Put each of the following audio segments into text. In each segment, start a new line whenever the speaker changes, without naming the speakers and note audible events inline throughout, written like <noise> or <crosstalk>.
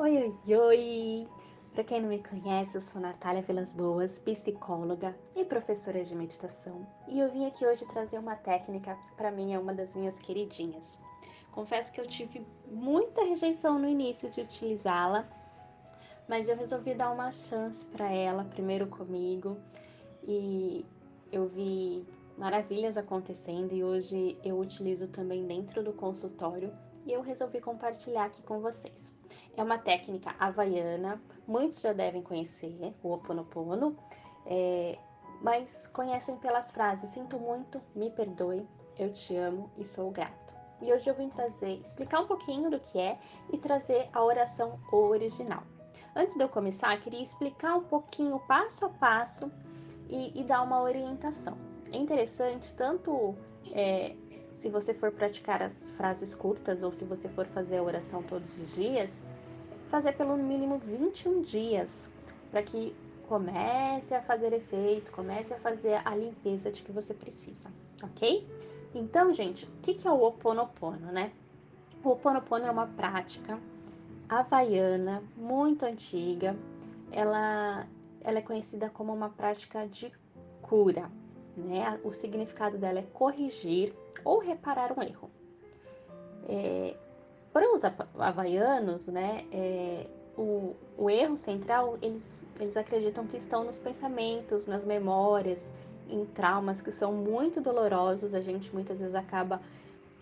Oi, oi, oi! Para quem não me conhece, eu sou Natália Vilas Boas, psicóloga e professora de meditação, e eu vim aqui hoje trazer uma técnica que para mim é uma das minhas queridinhas. Confesso que eu tive muita rejeição no início de utilizá-la, mas eu resolvi dar uma chance para ela, primeiro comigo, e eu vi maravilhas acontecendo e hoje eu utilizo também dentro do consultório e eu resolvi compartilhar aqui com vocês. É uma técnica havaiana, muitos já devem conhecer, o Oponopono, é, mas conhecem pelas frases Sinto muito, me perdoe, eu te amo e sou grato. E hoje eu vim trazer, explicar um pouquinho do que é e trazer a oração original. Antes de eu começar, queria explicar um pouquinho, passo a passo, e, e dar uma orientação. É interessante tanto é, se você for praticar as frases curtas ou se você for fazer a oração todos os dias, fazer pelo mínimo 21 dias, para que comece a fazer efeito, comece a fazer a limpeza de que você precisa, ok? Então, gente, o que é o Oponopono, né? O Oponopono é uma prática havaiana muito antiga. Ela, ela é conhecida como uma prática de cura, né? O significado dela é corrigir ou reparar um erro. É, para os havaianos, né, é, o, o, erro central, eles, eles acreditam que estão nos pensamentos, nas memórias, em traumas que são muito dolorosos, a gente muitas vezes acaba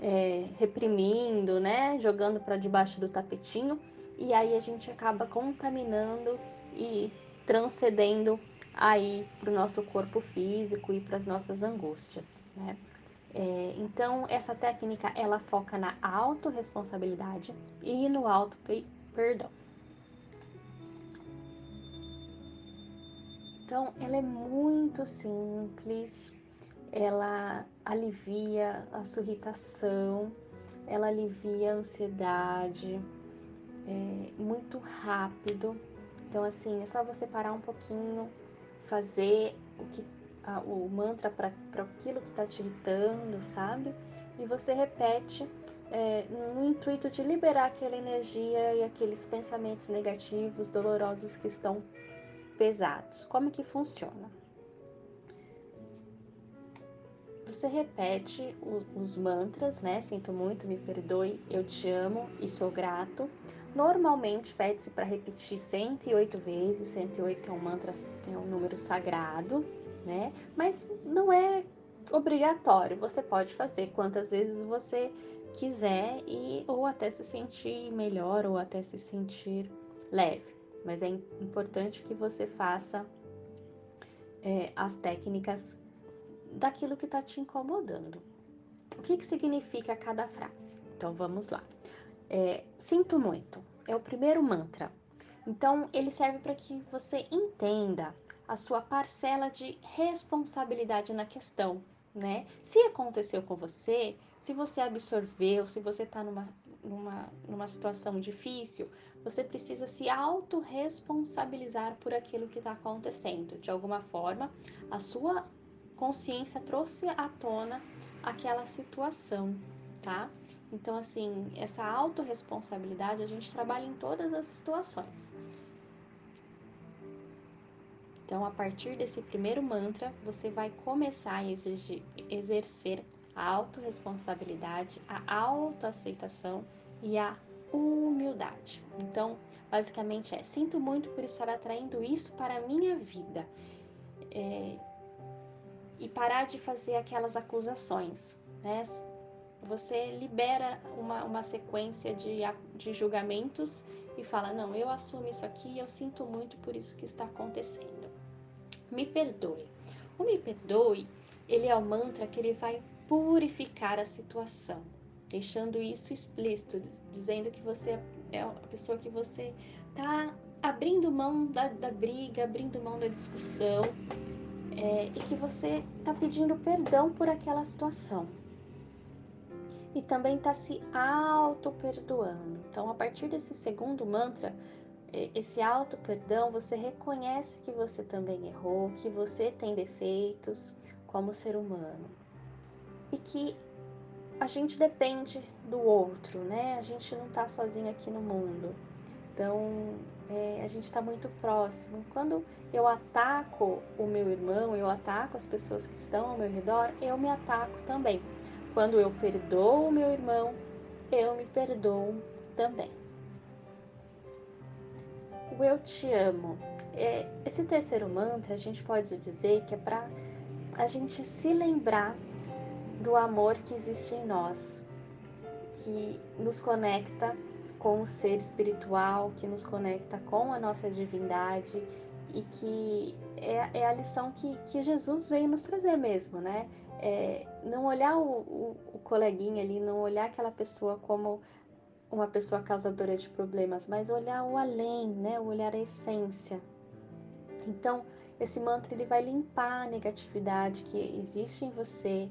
é, reprimindo, né, jogando para debaixo do tapetinho, e aí a gente acaba contaminando e transcendendo aí para o nosso corpo físico e para as nossas angústias, né? É, então, essa técnica, ela foca na autorresponsabilidade e no auto-perdão. Então, ela é muito simples, ela alivia a sua irritação, ela alivia a ansiedade, é muito rápido. Então, assim, é só você parar um pouquinho, fazer o que a, o mantra para aquilo que está te irritando, sabe? E você repete é, no intuito de liberar aquela energia e aqueles pensamentos negativos, dolorosos que estão pesados. Como que funciona? Você repete os mantras, né? Sinto muito, me perdoe, eu te amo e sou grato. Normalmente pede-se para repetir 108 vezes, 108 é um mantra, é um número sagrado, né? Mas não é obrigatório, você pode fazer quantas vezes você quiser e ou até se sentir melhor ou até se sentir leve. Mas é importante que você faça é, as técnicas daquilo que está te incomodando. O que, que significa cada frase? Então vamos lá. É, sinto muito é o primeiro mantra. Então ele serve para que você entenda a sua parcela de responsabilidade na questão, né? Se aconteceu com você, se você absorveu, se você está numa, numa, numa situação difícil, você precisa se autorresponsabilizar por aquilo que está acontecendo. De alguma forma, a sua consciência trouxe à tona aquela situação, tá? Então, assim, essa autorresponsabilidade a gente trabalha em todas as situações. Então, a partir desse primeiro mantra, você vai começar a exigir, exercer a autorresponsabilidade, a autoaceitação e a humildade. Então, basicamente é: sinto muito por estar atraindo isso para a minha vida. É, e parar de fazer aquelas acusações, né? Você libera uma, uma sequência de, de julgamentos e fala: Não, eu assumo isso aqui, eu sinto muito por isso que está acontecendo me perdoe. O me perdoe, ele é o mantra que ele vai purificar a situação, deixando isso explícito, dizendo que você é a pessoa que você tá abrindo mão da, da briga, abrindo mão da discussão, é, e que você tá pedindo perdão por aquela situação. E também está se auto-perdoando. Então, a partir desse segundo mantra, esse auto perdão, você reconhece que você também errou, que você tem defeitos como ser humano e que a gente depende do outro, né? A gente não tá sozinho aqui no mundo. Então, é, a gente está muito próximo. Quando eu ataco o meu irmão, eu ataco as pessoas que estão ao meu redor, eu me ataco também. Quando eu perdoo o meu irmão, eu me perdoo também. O eu te amo. É, esse terceiro mantra a gente pode dizer que é para a gente se lembrar do amor que existe em nós, que nos conecta com o ser espiritual, que nos conecta com a nossa divindade e que é, é a lição que, que Jesus veio nos trazer mesmo, né? É, não olhar o, o, o coleguinha ali, não olhar aquela pessoa como uma pessoa causadora de problemas, mas olhar o além, né? Olhar a essência. Então, esse mantra ele vai limpar a negatividade que existe em você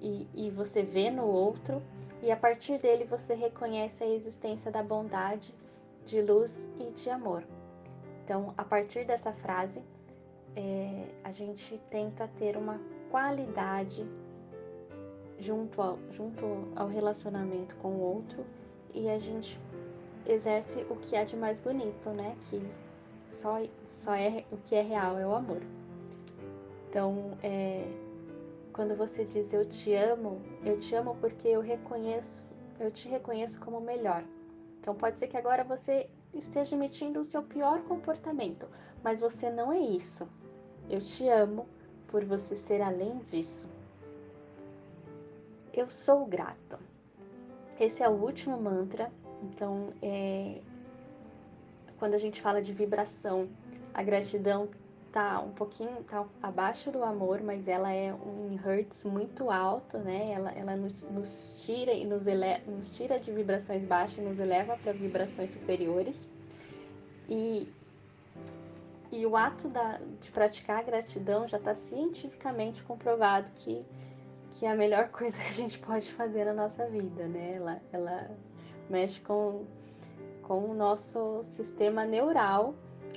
e, e você vê no outro, e a partir dele você reconhece a existência da bondade, de luz e de amor. Então, a partir dessa frase, é, a gente tenta ter uma qualidade junto ao, junto ao relacionamento com o outro e a gente exerce o que é de mais bonito, né? Que só, só é o que é real é o amor. Então, é, quando você diz eu te amo, eu te amo porque eu reconheço, eu te reconheço como melhor. Então pode ser que agora você esteja emitindo o seu pior comportamento, mas você não é isso. Eu te amo por você ser além disso. Eu sou grato. Esse é o último mantra. Então, é... quando a gente fala de vibração, a gratidão tá um pouquinho tá abaixo do amor, mas ela é um hertz muito alto, né? Ela, ela nos, nos tira e nos, ele, nos tira de vibrações baixas e nos eleva para vibrações superiores. E, e o ato da, de praticar gratidão já está cientificamente comprovado que, que é a melhor <laughs> coisa que a gente pode fazer na nossa vida, né? Ela, ela mexe com, com o nosso sistema neural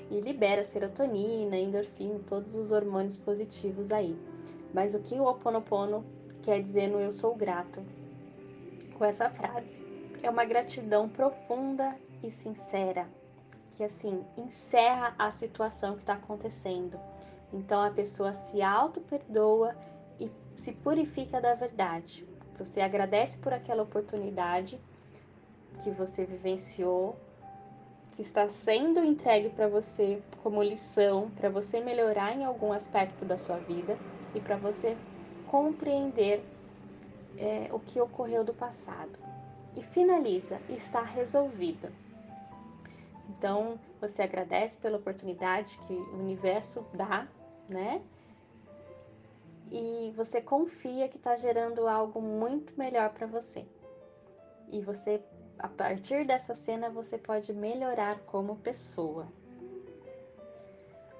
e libera serotonina, endorfina, todos os hormônios positivos aí. Mas o que o Oponopono quer dizer no eu sou grato com essa frase? É uma gratidão profunda e sincera, que assim encerra a situação que está acontecendo. Então a pessoa se auto-perdoa e se purifica da verdade. Você agradece por aquela oportunidade que você vivenciou, que está sendo entregue para você como lição, para você melhorar em algum aspecto da sua vida e para você compreender é, o que ocorreu do passado. E finaliza, está resolvido. Então, você agradece pela oportunidade que o universo dá, né? E você confia que está gerando algo muito melhor para você. E você a partir dessa cena você pode melhorar como pessoa.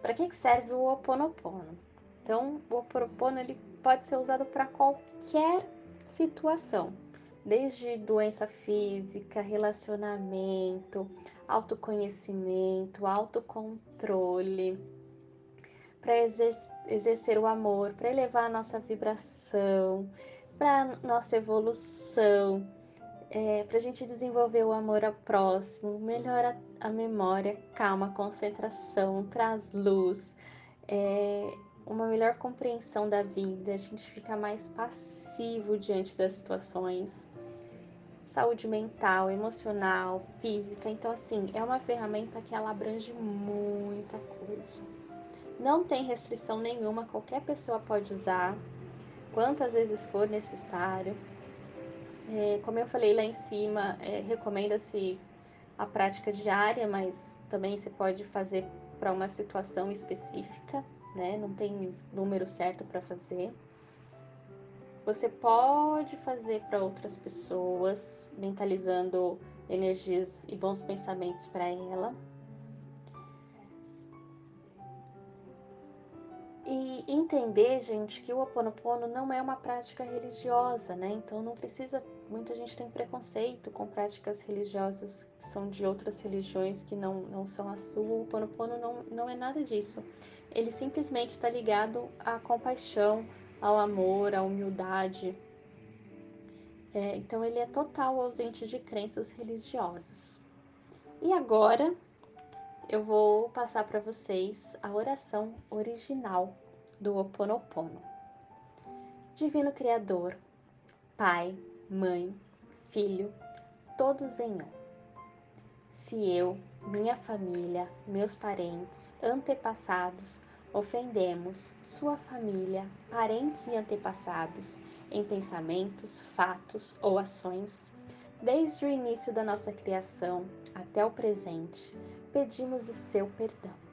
Para que serve o Oponopono? Então, o Oponopono ele pode ser usado para qualquer situação, desde doença física, relacionamento, autoconhecimento, autocontrole, para exercer o amor, para elevar a nossa vibração, para nossa evolução é, para a gente desenvolver o amor ao próximo, melhora a memória, calma, concentração, traz luz, é, uma melhor compreensão da vida, a gente fica mais passivo diante das situações, saúde mental, emocional, física. Então, assim, é uma ferramenta que ela abrange muita coisa. Não tem restrição nenhuma, qualquer pessoa pode usar, quantas vezes for necessário. É, como eu falei lá em cima, é, recomenda-se a prática diária, mas também você pode fazer para uma situação específica, né? Não tem número certo para fazer. Você pode fazer para outras pessoas, mentalizando energias e bons pensamentos para ela. E entender, gente, que o Ho Oponopono não é uma prática religiosa, né? Então não precisa. Muita gente tem preconceito com práticas religiosas que são de outras religiões que não, não são a sua. O Ho Oponopono não, não é nada disso. Ele simplesmente está ligado à compaixão, ao amor, à humildade. É, então ele é total ausente de crenças religiosas. E agora eu vou passar para vocês a oração original do Ho Oponopono. Divino Criador, Pai, Mãe, Filho, todos em um. Se eu, minha família, meus parentes, antepassados, ofendemos sua família, parentes e antepassados em pensamentos, fatos ou ações, desde o início da nossa criação até o presente, pedimos o seu perdão.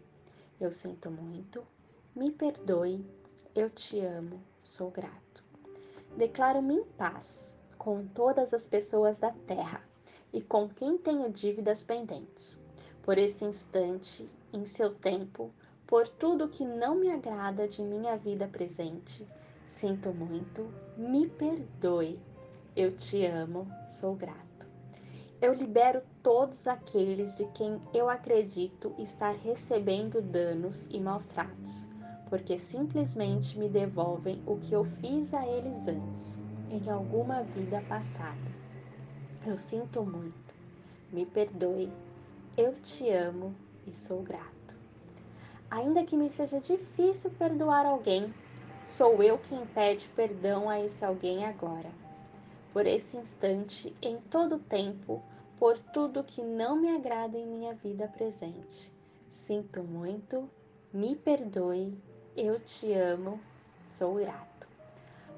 Eu sinto muito, me perdoe, eu te amo, sou grato. Declaro-me em paz com todas as pessoas da terra e com quem tenho dívidas pendentes. Por esse instante, em seu tempo, por tudo que não me agrada de minha vida presente, sinto muito, me perdoe, eu te amo, sou grato. Eu libero todos aqueles de quem eu acredito estar recebendo danos e maus tratos, porque simplesmente me devolvem o que eu fiz a eles antes, em alguma vida passada. Eu sinto muito, me perdoe, eu te amo e sou grato. Ainda que me seja difícil perdoar alguém, sou eu quem pede perdão a esse alguém agora por esse instante, em todo o tempo, por tudo que não me agrada em minha vida presente. Sinto muito, me perdoe, eu te amo, sou grato.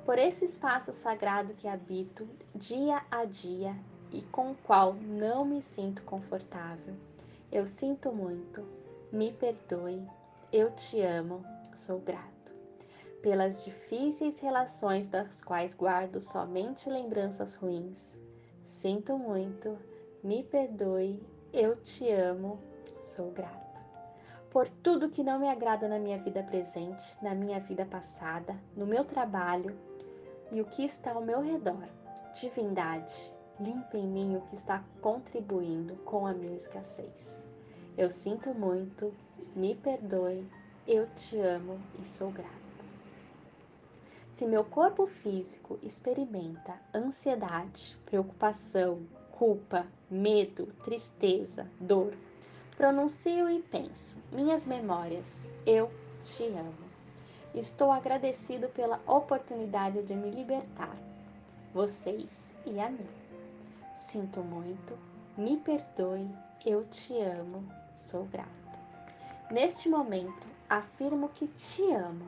Por esse espaço sagrado que habito dia a dia e com o qual não me sinto confortável. Eu sinto muito, me perdoe, eu te amo, sou grato pelas difíceis relações das quais guardo somente lembranças ruins. Sinto muito, me perdoe, eu te amo, sou grato. Por tudo que não me agrada na minha vida presente, na minha vida passada, no meu trabalho e o que está ao meu redor. Divindade, limpe em mim o que está contribuindo com a minha escassez. Eu sinto muito, me perdoe, eu te amo e sou grato. Se meu corpo físico experimenta ansiedade, preocupação, culpa, medo, tristeza, dor, pronuncio e penso: minhas memórias, eu te amo. Estou agradecido pela oportunidade de me libertar, vocês e a mim. Sinto muito, me perdoe, eu te amo, sou grato. Neste momento, afirmo que te amo.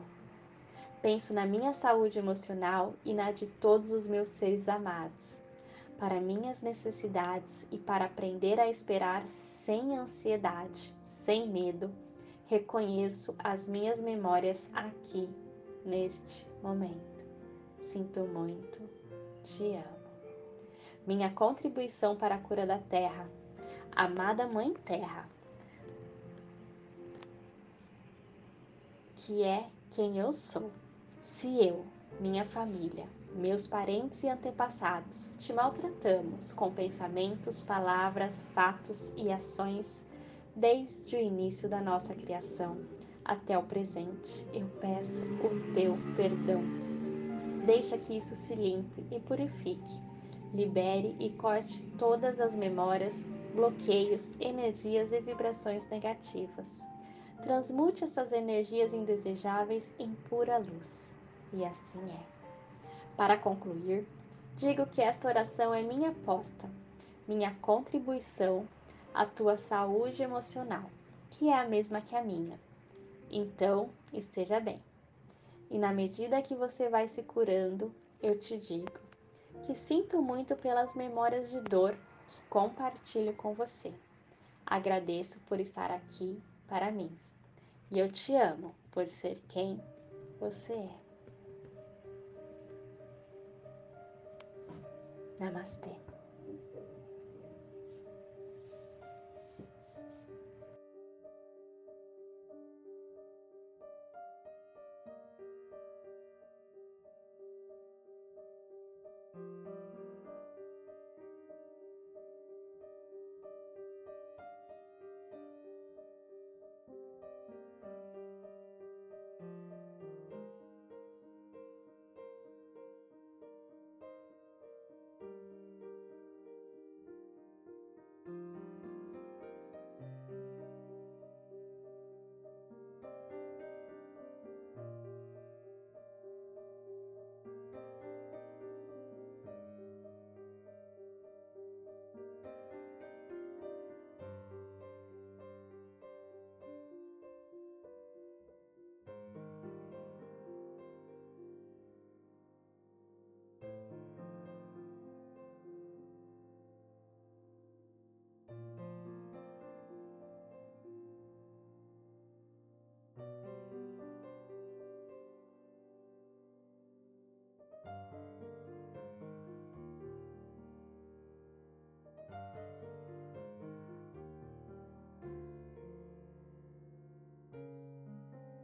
Penso na minha saúde emocional e na de todos os meus seres amados, para minhas necessidades e para aprender a esperar sem ansiedade, sem medo. Reconheço as minhas memórias aqui, neste momento. Sinto muito, te amo. Minha contribuição para a cura da Terra, amada Mãe Terra, que é quem eu sou. Se eu, minha família, meus parentes e antepassados te maltratamos com pensamentos, palavras, fatos e ações desde o início da nossa criação até o presente, eu peço o teu perdão. Deixa que isso se limpe e purifique. Libere e corte todas as memórias, bloqueios, energias e vibrações negativas. Transmute essas energias indesejáveis em pura luz e assim é. Para concluir, digo que esta oração é minha porta, minha contribuição à tua saúde emocional, que é a mesma que a minha. Então, esteja bem. E na medida que você vai se curando, eu te digo que sinto muito pelas memórias de dor que compartilho com você. Agradeço por estar aqui para mim. E eu te amo por ser quem você é. ナマステ。